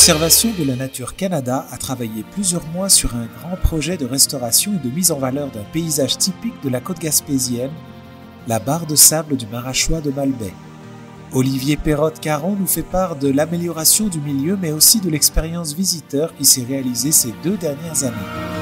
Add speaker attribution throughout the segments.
Speaker 1: Conservation de la Nature Canada a travaillé plusieurs mois sur un grand projet de restauration et de mise en valeur d'un paysage typique de la côte gaspésienne, la barre de sable du Marachois de Malbaie. Olivier Perrotte-Caron nous fait part de l'amélioration du milieu mais aussi de l'expérience visiteur qui s'est réalisée ces deux dernières années.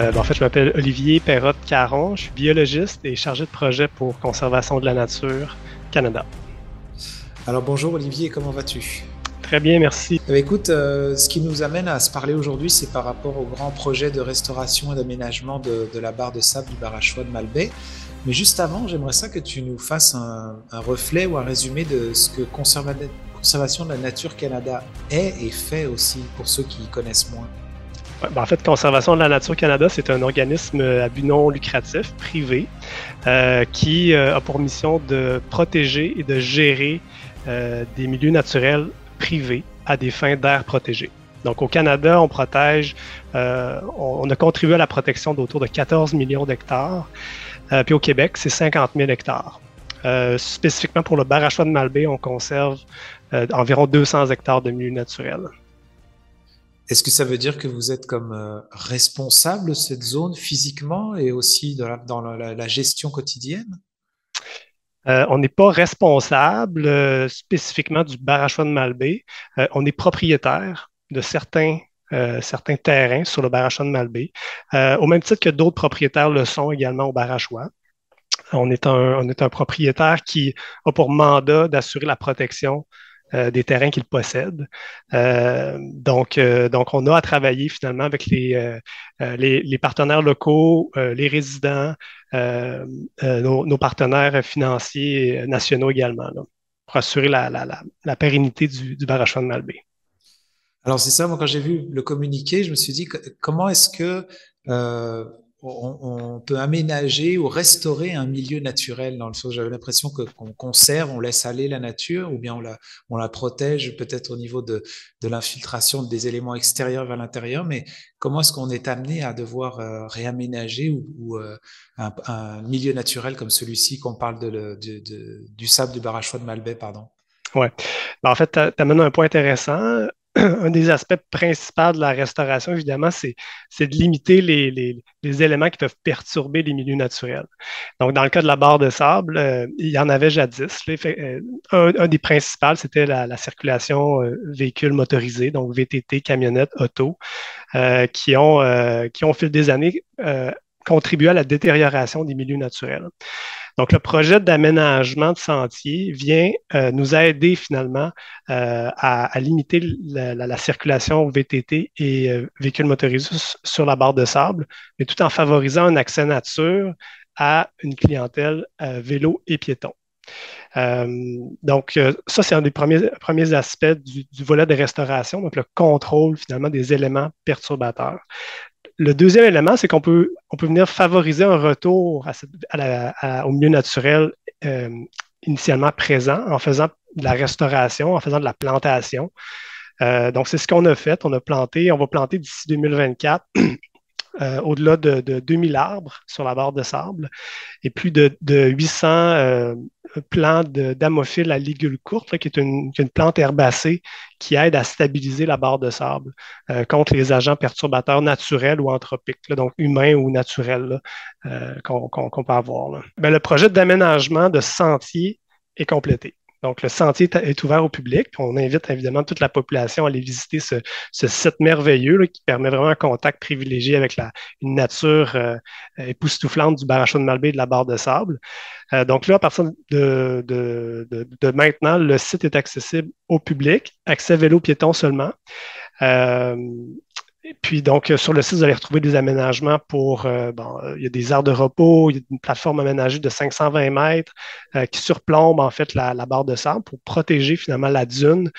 Speaker 2: Euh, ben, en fait, je m'appelle Olivier Perrotte-Caron, je suis biologiste et chargé de projet pour Conservation de la Nature Canada.
Speaker 1: Alors bonjour Olivier, comment vas-tu?
Speaker 2: Très bien, merci.
Speaker 1: Ben, écoute, euh, ce qui nous amène à se parler aujourd'hui, c'est par rapport au grand projet de restauration et d'aménagement de, la barre de sable du Barachois de Malbaie. Mais juste avant, j'aimerais ça que tu nous fasses un, reflet ou un résumé de ce que Conservation de la Nature Canada est et fait aussi pour ceux qui connaissent moins.
Speaker 2: Ben, en fait, Conservation de la Nature Canada, c'est un organisme à but non lucratif, privé, euh, qui euh, a pour mission de protéger et de gérer euh, des milieux naturels privés à des fins d'air protégé. Donc au Canada, on protège, on, a contribué à la protection d'autour de 14 millions d'hectares. puis au Québec, c'est 50 000 hectares. spécifiquement pour le Barachois de Malbaie, on conserve environ 200 hectares de milieux naturels.
Speaker 1: Est-ce que ça veut dire que vous êtes comme euh, responsable de cette zone physiquement et aussi dans la, gestion quotidienne?
Speaker 2: Euh, on n'est pas responsable euh, spécifiquement du Barachois de Malbaie. on est propriétaire de certains, terrains sur le Barachois de Malbaie, au même titre que d'autres propriétaires le sont également au Barachois. On est, un, on est un propriétaire qui a pour mandat d'assurer la protection euh, des terrains qu'ils possèdent. Euh, donc, euh, donc, on a à travailler finalement avec les, partenaires locaux, les résidents, nos, partenaires financiers nationaux également, pour assurer la, pérennité du, du de Malbé.
Speaker 1: Alors c'est ça, moi quand j'ai vu le communiqué, je me suis dit comment est-ce que on, peut aménager ou restaurer un milieu naturel dans le sens j'avais l'impression que qu'on conserve, on laisse aller la nature ou bien on la, on la protège peut-être au niveau de, de l'infiltration des éléments extérieurs vers l'intérieur, mais comment est-ce qu'on est amené à devoir euh, réaménager ou, euh, un, milieu naturel comme celui-ci qu'on parle de, du sable du Barachois de Malbaie, pardon?
Speaker 2: Ouais. Ben, en fait, tu amènes un point intéressant. Un des aspects principaux de la restauration, évidemment, c'est, de limiter les, éléments qui peuvent perturber les milieux naturels. Donc, dans le cas de la barre de sable, euh, il y en avait jadis. Euh, un, des principaux, c'était la, circulation euh, véhicules motorisés, donc VTT, camionnettes, auto, qui, ont, qui ont, au fil des années, contribué à la détérioration des milieux naturels. Donc, le projet d'aménagement de sentiers vient euh, nous aider finalement euh, à, limiter la, circulation VTT et euh, véhicules motorisés sur la barre de sable, mais tout en favorisant un accès nature à une clientèle vélo et piéton. donc, ça, c'est un des premiers, premiers aspects du, volet de restauration, donc le contrôle finalement des éléments perturbateurs le deuxième élément, c'est qu'on peut, on peut venir favoriser un retour au milieu naturel euh, initialement présent en faisant de la restauration, en faisant de la plantation. Euh, donc, c'est ce qu'on a fait. On a planté, on va planter d'ici 2024 euh, au-delà de, 2000 arbres sur la barre de sable et plus de, 800 euh, plants d'amophile à ligule courte, qui est une, plante herbacée qui aide à stabiliser la barre de sable euh, contre les agents perturbateurs naturels ou anthropiques, donc humains ou naturels qu'on peut avoir. Ben, le projet d'aménagement de sentier est complété. Donc, le sentier est ouvert au public. On invite évidemment toute la population à aller visiter ce, site merveilleux qui permet vraiment un contact privilégié avec la, une nature euh, époustouflante du Barachon de Malbaie et de la barre de sable. Euh, donc là, à partir de, maintenant, le site est accessible au public, accès vélo piéton seulement. Euh, puis, donc, euh, sur le site, vous allez retrouver des aménagements pour, euh, bon, euh, il y a des aires de repos, il y a une plateforme aménagée de 520 mètres qui surplombe, en fait, la, barre de sable pour protéger, finalement, la dune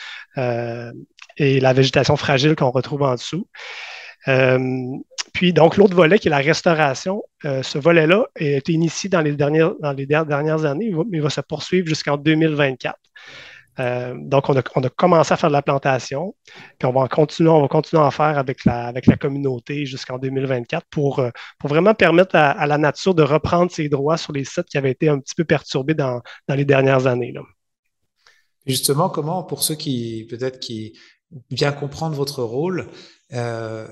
Speaker 2: et la végétation fragile qu'on retrouve en dessous. puis, donc, l'autre volet qui est la restauration, ce volet-là a été initié dans les dernières, dans les dernières années, mais il va se poursuivre jusqu'en 2024. Euh, donc, on a, commencé à faire de la plantation, puis on va continuer, on va continuer à en faire avec la, communauté jusqu'en 2024 pour, euh, pour vraiment permettre à, la nature de reprendre ses droits sur les sites qui avaient été un petit peu perturbés dans, les dernières années.
Speaker 1: Justement, comment, pour ceux qui peut-être qui bien comprendre votre rôle, euh,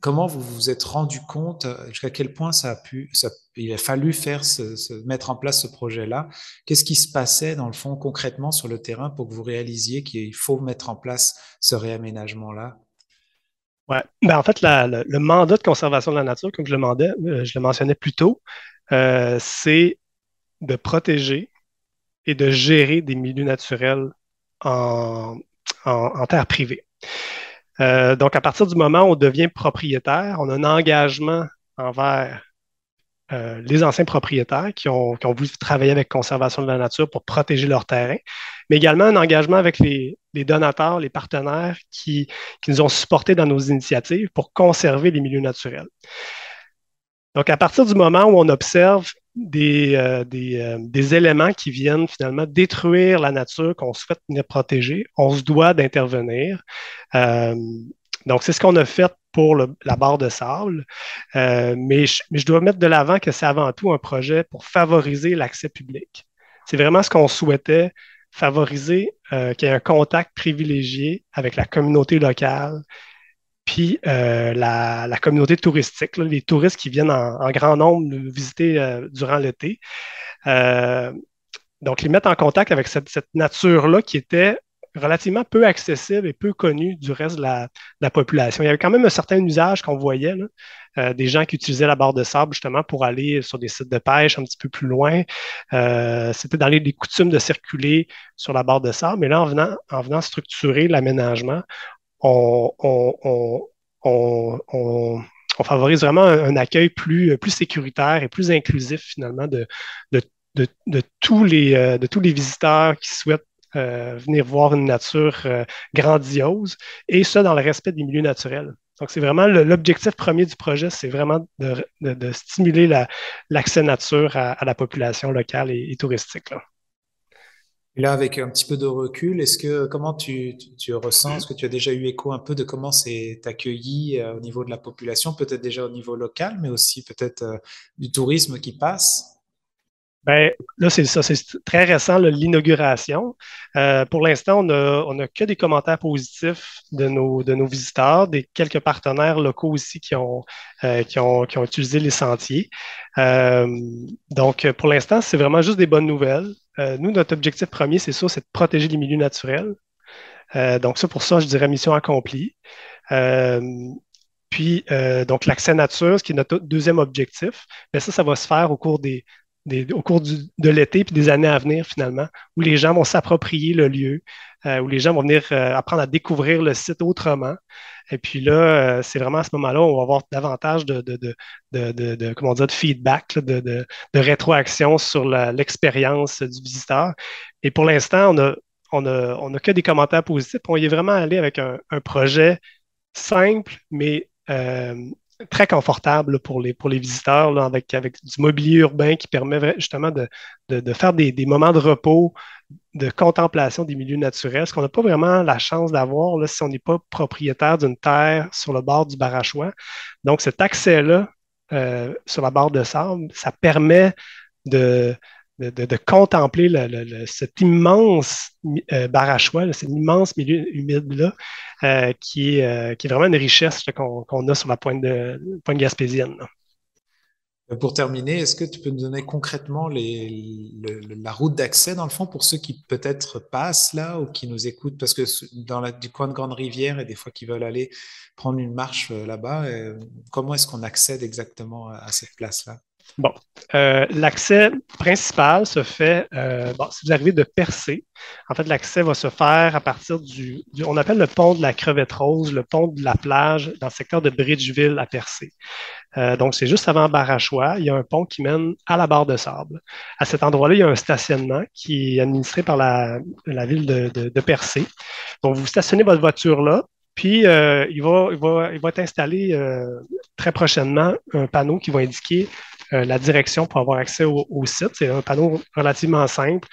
Speaker 1: comment vous vous êtes rendu compte euh, jusqu'à quel point ça a pu, il a fallu faire ce, mettre en place ce projet-là? Qu'est-ce qui se passait dans le fond concrètement sur le terrain pour que vous réalisiez qu'il faut mettre en place ce réaménagement-là?
Speaker 2: Ouais. Ben, en fait, le, mandat de conservation de la nature, comme je le, demandais, euh, je le mentionnais plus tôt, c'est de protéger et de gérer des milieux naturels en terre privée. Euh, donc, à partir du moment où on devient propriétaire, on a un engagement envers euh, les anciens propriétaires qui ont, voulu travailler avec Conservation de la nature pour protéger leur terrain, mais également un engagement avec les, donateurs, les partenaires qui, nous ont supportés dans nos initiatives pour conserver les milieux naturels. Donc, à partir du moment où on observe des, euh, des, éléments qui viennent finalement détruire la nature qu'on souhaite venir protéger, on se doit d'intervenir. Euh, donc, c'est ce qu'on a fait pour la barre de sable. Euh, mais, je, dois mettre de l'avant que c'est avant tout un projet pour favoriser l'accès public. C'est vraiment ce qu'on souhaitait, favoriser qu'il y ait un contact privilégié avec la communauté locale, puis la, communauté touristique, les touristes qui viennent en, grand nombre nous visiter durant l'été. donc, les mettre en contact avec cette nature-là qui était relativement peu accessible et peu connu du reste de la, population. Il y avait quand même un certain usage qu'on voyait, euh, des gens qui utilisaient la barre de sable justement pour aller sur des sites de pêche un petit peu plus loin. Euh, c'était dans les, coutumes de circuler sur la barre de sable, mais là, en venant, en venant structurer l'aménagement, on, favorise vraiment un, accueil plus, plus sécuritaire et plus inclusif finalement de, de, tous, les, euh, tous les visiteurs qui souhaitent euh, venir voir une nature euh, grandiose, et ça dans le respect des milieux naturels. Donc, c'est vraiment l'objectif premier du projet, c'est vraiment de, stimuler l'accès nature à, la population locale et, touristique. Là.
Speaker 1: Et là, avec un petit peu de recul, est-ce que comment tu, tu, ressens, est-ce que tu as déjà eu écho un peu de comment c'est accueilli euh, au niveau de la population, peut-être déjà au niveau local, mais aussi peut-être du tourisme qui passe?
Speaker 2: Ben, là, c'est ça, c'est très récent, l'inauguration. Euh, pour l'instant, on n'a que des commentaires positifs de nos, de nos visiteurs, des quelques partenaires locaux aussi qui ont, euh, qui ont, qui ont utilisé les sentiers. Euh, donc, pour l'instant, c'est vraiment juste des bonnes nouvelles. Nous, notre objectif premier, c'est ça, c'est de protéger les milieux naturels. donc, ça, pour ça, je dirais mission accomplie. Puis, donc, l'accès nature, ce qui est notre deuxième objectif, mais ça, ça va se faire au cours des, au cours de l'été et des années à venir, finalement, où les gens vont s'approprier le lieu, euh, où les gens vont venir euh, apprendre à découvrir le site autrement. Et puis là, euh, c'est vraiment à ce moment-là où on va avoir davantage de, de, de, comment dire, de feedback, de, rétroaction sur l'expérience du visiteur. Et pour l'instant, on a, on a, on a que des commentaires positifs. On y est vraiment allé avec un, projet simple, mais très confortable pour les, pour les visiteurs, avec, avec du mobilier urbain qui permet justement de, faire des, moments de repos, de contemplation des milieux naturels, ce qu'on n'a pas vraiment la chance d'avoir si on n'est pas propriétaire d'une terre sur le bord du Barachois. Donc, cet accès-là euh, sur la barre de sable, ça permet de, contempler cet immense euh, barachois, cet immense milieu humide-là, euh, qui, est, qui est vraiment une richesse qu'on a sur la pointe, de, pointe gaspésienne.
Speaker 1: Pour terminer, est-ce que tu peux nous donner concrètement la route d'accès, dans le fond, pour ceux qui peut-être passent là ou qui nous écoutent, parce que dans la, du coin de Grande Rivière et des fois qui veulent aller prendre une marche là-bas, comment est-ce qu'on accède exactement à cette place-là?
Speaker 2: Bon, euh, l'accès principal se fait, euh, bon, si vous arrivez de Percé, en fait, l'accès va se faire à partir du, on appelle le pont de la Crevette Rose, le pont de la plage dans le secteur de Bridgeville à Percé. Euh, donc, c'est juste avant Barachois. Il y a un pont qui mène à la barre de sable. À cet endroit-là, il y a un stationnement qui est administré par la, ville de, Percé. Donc, vous stationnez votre voiture là, puis, il, va, il, être installé très prochainement un panneau qui va indiquer euh, la direction pour avoir accès au, site. C'est un panneau relativement simple.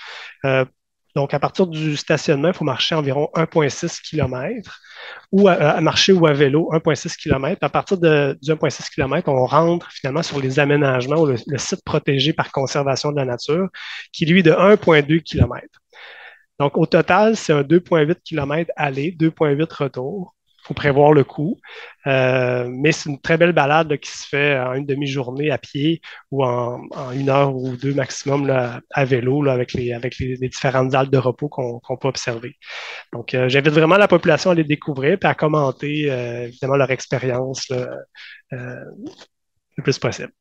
Speaker 2: donc, à partir du stationnement, il faut marcher environ 1,6 km ou à, marcher ou à vélo 1,6 km. À partir de, du 1,6 km, on rentre finalement sur les aménagements ou le, site protégé par conservation de la nature, qui lui est de 1,2 km. Donc, au total, c'est un 2,8 km aller, 2,8 retour. Faut prévoir le coût. Euh, mais c'est une très belle balade qui se fait en une demi-journée à pied ou en, une heure ou deux maximum à vélo avec, les, avec les, différentes dalles de repos qu'on peut observer. Donc, euh, j'invite vraiment la population à les découvrir et à commenter euh, évidemment leur expérience le plus possible.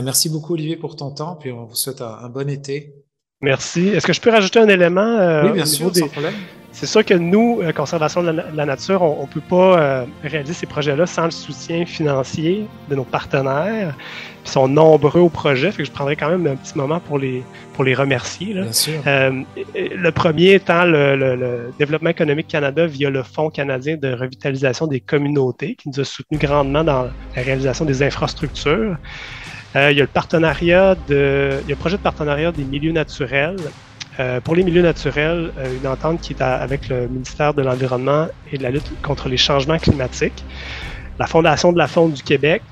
Speaker 1: Merci beaucoup, Olivier, pour ton temps. Puis on vous souhaite un bon été.
Speaker 2: Merci. Est-ce que je peux rajouter un élément?
Speaker 1: Euh, oui, bien sûr, sans problème.
Speaker 2: C'est sûr que nous, euh, Conservation de la, nature, on ne peut pas euh, réaliser ces projets-là sans le soutien financier de nos partenaires. Ils sont nombreux au projet, fait que je prendrai quand même un petit moment pour les, pour les remercier.
Speaker 1: Bien sûr.
Speaker 2: le premier étant le, le, Développement économique Canada via le Fonds canadien de revitalisation des communautés, qui nous a soutenus grandement dans la réalisation des infrastructures. Euh, il y a le partenariat de, il y a le projet de partenariat des milieux naturels. Euh, pour les milieux naturels, euh, une entente qui est avec le ministère de l'Environnement et de la lutte contre les changements climatiques, la Fondation de la Faune du Québec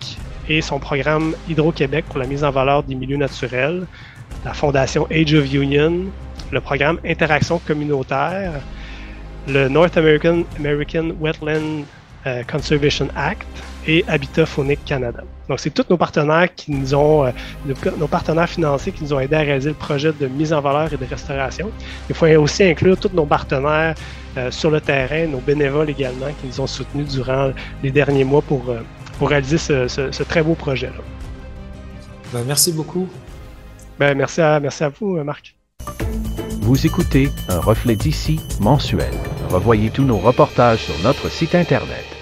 Speaker 2: et son programme Hydro-Québec pour la mise en valeur des milieux naturels, la Fondation Age of Union, le programme Interaction communautaire, le North American, American Wetland Conservation Act et Habitat Phonique Canada. Donc, c'est tous nos partenaires qui nous ont, euh, nos partenaires financiers qui nous ont aidés à réaliser le projet de mise en valeur et de restauration. Il faut aussi inclure tous nos partenaires euh, sur le terrain, nos bénévoles également, qui nous ont soutenus durant les derniers mois pour, euh, pour réaliser ce, très beau projet-là.
Speaker 1: Ben, merci beaucoup.
Speaker 2: Ben, merci, à, merci à vous, Marc.
Speaker 3: Vous écoutez un reflet d'ici mensuel. Revoyez tous nos reportages sur notre site Internet